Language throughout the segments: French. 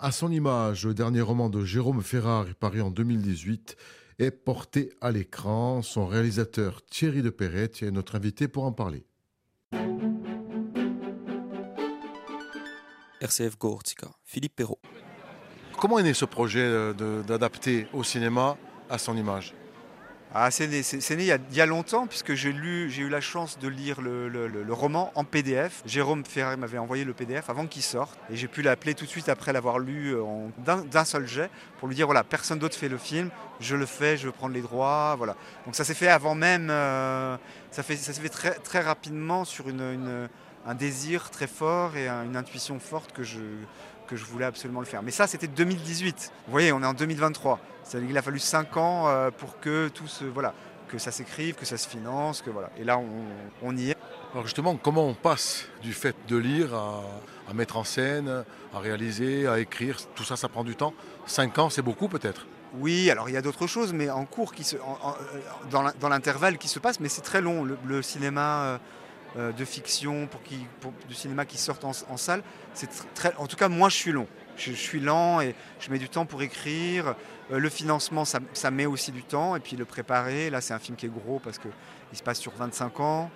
À son image, le dernier roman de Jérôme Ferrari, paru en 2018, est porté à l'écran. Son réalisateur Thierry de Perret est notre invité pour en parler. RCF Gortica, Philippe Perrault. Comment est né ce projet d'adapter au cinéma à son image? Ah, c'est né, il, y a, longtemps, puisque j'ai eu la chance de lire le, roman en PDF. Jérôme Ferrari m'avait envoyé le PDF avant qu'il sorte, et j'ai pu l'appeler tout de suite après l'avoir lu d'un seul jet pour lui dire voilà, personne d'autre fait le film, je le fais, je veux prendre les droits, voilà. Donc ça s'est fait avant même, euh, ça, s'est fait très, rapidement sur un désir très fort et une intuition forte que je, que je voulais absolument le faire. Mais ça, c'était 2018. Vous voyez, on est en 2023. Il a fallu 5 ans euh, pour que tout se, voilà, que ça s'écrive, que ça se finance, que voilà. Et là, on, y est. Alors justement, comment on passe du fait de lire à, mettre en scène, à réaliser, à écrire Tout ça, ça prend du temps? 5 ans, c'est beaucoup peut-être? Oui, alors il y a d'autres choses, mais en cours, qui se, euh, dans l'intervalle qui se passe, mais c'est très long. Le, cinéma, euh, de fiction, pour, qui, du cinéma qui sortent en, salle. C'est très, en tout cas, moi, je suis long. Je, suis lent et je mets du temps pour écrire. Euh, le financement, ça, met aussi du temps. Et puis le préparer, là, c'est un film qui est gros parce qu'il se passe sur 25 ans.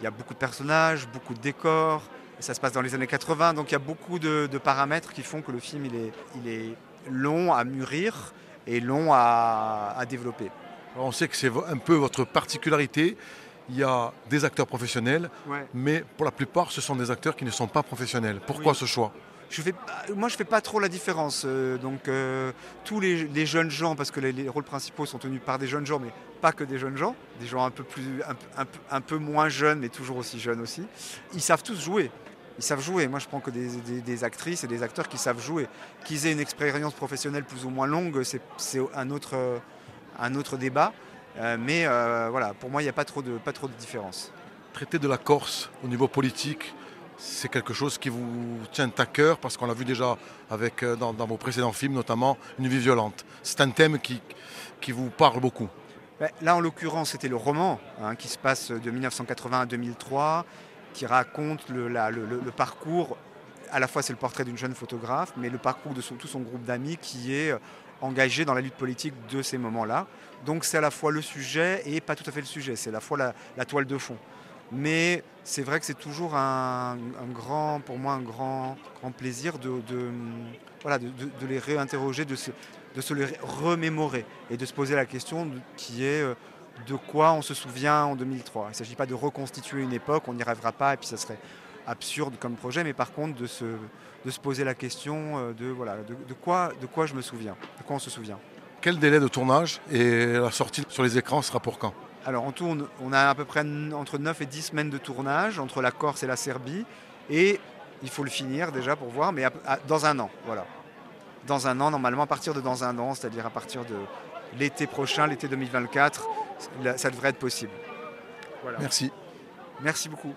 Il y a beaucoup de personnages, beaucoup de décors. ça se passe dans les années 80. Donc il y a beaucoup de, paramètres qui font que le film, il est, il est long à mûrir et long à, à développer. On sait que c'est un peu votre particularité, il y a des acteurs professionnels, mais pour la plupart, ce sont des acteurs qui ne sont pas professionnels. Pourquoi ce choix? Je fais, moi, je ne fais pas trop la différence. Euh, donc, euh, tous les, jeunes gens, parce que les, rôles principaux sont tenus par des jeunes gens, mais pas que des jeunes gens, des gens un peu, plus, un, peu moins jeunes, mais toujours aussi jeunes aussi, ils savent tous jouer. Ils savent jouer. Moi, je prends que des, des actrices et des acteurs qui savent jouer. Qu'ils aient une expérience professionnelle plus ou moins longue, c'est un autre, un autre débat. Euh, mais euh, voilà, pour moi, il n'y a pas trop, de, pas trop de différence. Traiter de la Corse au niveau politique, c'est quelque chose qui vous tient à cœur parce qu'on l'a vu déjà avec, euh, dans, vos précédents films, notamment Une vie violente. C'est un thème qui, qui vous parle beaucoup. Ben, là, en l'occurrence, c'était le roman hein, qui se passe de 1980 à 2003, qui raconte le, le, parcours. À la fois, c'est le portrait d'une jeune photographe, mais le parcours de tout son groupe d'amis qui est engagé dans la lutte politique de ces moments-là. Donc c'est à la fois le sujet et pas tout à fait le sujet, c'est à la fois la, toile de fond. Mais c'est vrai que c'est toujours un, grand, pour moi, un grand, grand plaisir de, voilà, de, les réinterroger, de se, de se les remémorer et de se poser la question qui est euh, de quoi on se souvient en 2003. Il ne s'agit pas de reconstituer une époque, on n'y rêvera pas et puis ça serait absurde comme projet, mais par contre de se, de se poser la question euh, de, voilà, de, quoi, de quoi je me souviens, de quoi on se souvient. Quel délai de tournage et la sortie sur les écrans sera pour quand? Alors on tourne, on a à peu près entre 9 et 10 semaines de tournage entre la Corse et la Serbie et il faut le finir déjà pour voir, mais dans un an, voilà. Dans un an, normalement à partir de dans un an, c'est-à-dire à partir de l'été prochain, l'été 2024, ça devrait être possible. Merci. Merci beaucoup.